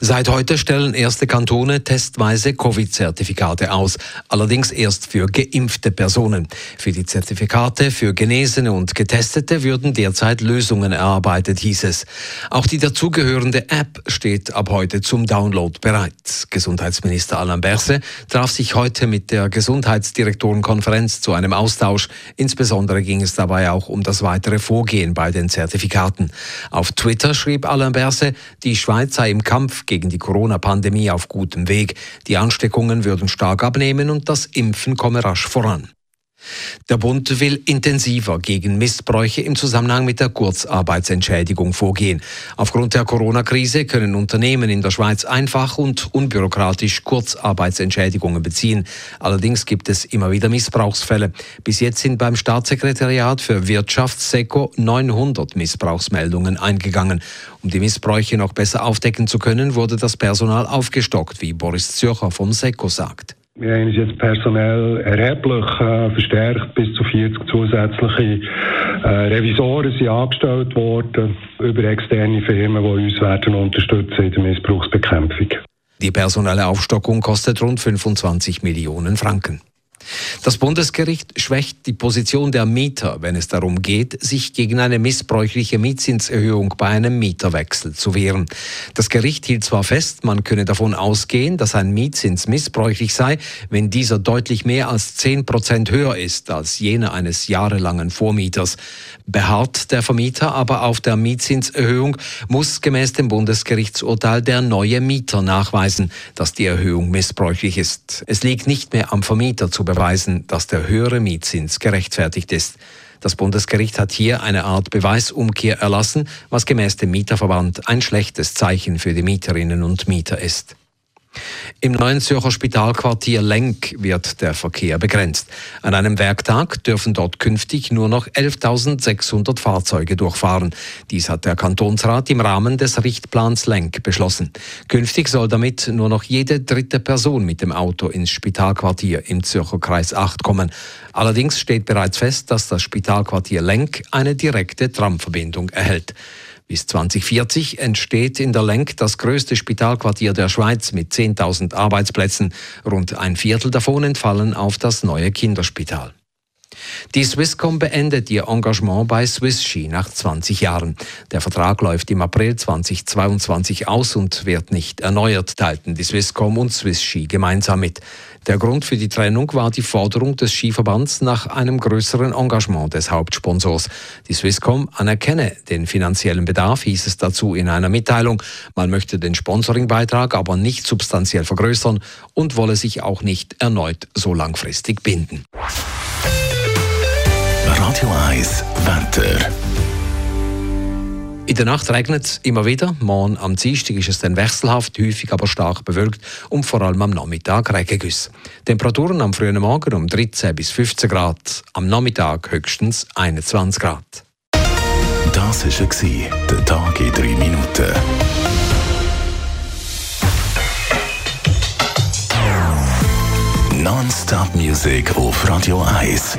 Seit heute stellen erste Kantone testweise Covid-Zertifikate aus, allerdings erst für geimpfte Personen. Für die Zertifikate für Genesene und Getestete würden derzeit Lösungen erarbeitet, hieß es. Auch die dazugehörende App steht ab heute zum Download bereit. Gesundheitsminister Alain Berset traf sich heute mit der Gesundheitsdirektorenkonferenz zu einem Austausch. Insbesondere ging es dabei auch um das weitere Vorgehen bei den Zertifikaten. Auf Twitter schrieb Alain Berset, die Schweiz sei im Kampf gegen die Corona-Pandemie auf gutem Weg. Die Ansteckungen würden stark abnehmen und das Impfen komme rasch voran. Der Bund will intensiver gegen Missbräuche im Zusammenhang mit der Kurzarbeitsentschädigung vorgehen. Aufgrund der Corona-Krise können Unternehmen in der Schweiz einfach und unbürokratisch Kurzarbeitsentschädigungen beziehen. Allerdings gibt es immer wieder Missbrauchsfälle. Bis jetzt sind beim Staatssekretariat für Wirtschaft SECO 900 Missbrauchsmeldungen eingegangen. Um die Missbräuche noch besser aufdecken zu können, wurde das Personal aufgestockt, wie Boris Zürcher vom SECO sagt. Wir haben uns jetzt personell erheblich äh, verstärkt. Bis zu 40 zusätzliche äh, Revisoren sind angestellt worden über externe Firmen, die uns werden unterstützen in der Missbrauchsbekämpfung. Die personelle Aufstockung kostet rund 25 Millionen Franken. Das Bundesgericht schwächt die Position der Mieter, wenn es darum geht, sich gegen eine missbräuchliche Mietzinserhöhung bei einem Mieterwechsel zu wehren. Das Gericht hielt zwar fest, man könne davon ausgehen, dass ein Mietzins missbräuchlich sei, wenn dieser deutlich mehr als 10 Prozent höher ist als jener eines jahrelangen Vormieters. Beharrt der Vermieter aber auf der Mietzinserhöhung, muss gemäß dem Bundesgerichtsurteil der neue Mieter nachweisen, dass die Erhöhung missbräuchlich ist. Es liegt nicht mehr am Vermieter zu beweisen, dass der höhere Mietzins gerechtfertigt ist. Das Bundesgericht hat hier eine Art Beweisumkehr erlassen, was gemäß dem Mieterverband ein schlechtes Zeichen für die Mieterinnen und Mieter ist. Im neuen Zürcher Spitalquartier Lenk wird der Verkehr begrenzt. An einem Werktag dürfen dort künftig nur noch 11.600 Fahrzeuge durchfahren. Dies hat der Kantonsrat im Rahmen des Richtplans Lenk beschlossen. Künftig soll damit nur noch jede dritte Person mit dem Auto ins Spitalquartier im Zürcher Kreis 8 kommen. Allerdings steht bereits fest, dass das Spitalquartier Lenk eine direkte Tramverbindung erhält. Bis 2040 entsteht in der Lenk das größte Spitalquartier der Schweiz mit 10.000 Arbeitsplätzen. Rund ein Viertel davon entfallen auf das neue Kinderspital. Die Swisscom beendet ihr Engagement bei Swisski nach 20 Jahren. Der Vertrag läuft im April 2022 aus und wird nicht erneuert, teilten die Swisscom und Swisski gemeinsam mit. Der Grund für die Trennung war die Forderung des Skiverbands nach einem größeren Engagement des Hauptsponsors. Die Swisscom anerkenne den finanziellen Bedarf, hieß es dazu in einer Mitteilung. Man möchte den Sponsoringbeitrag aber nicht substanziell vergrößern und wolle sich auch nicht erneut so langfristig binden. Radio 1 Wetter. In der Nacht regnet es immer wieder. Morgen am Dienstag ist es dann wechselhaft, häufig aber stark bewölkt und vor allem am Nachmittag Regengüsse. Temperaturen am frühen Morgen um 13 bis 15 Grad, am Nachmittag höchstens 21 Grad. Das war der Tag in drei Minuten. Non-Stop Music auf Radio 1.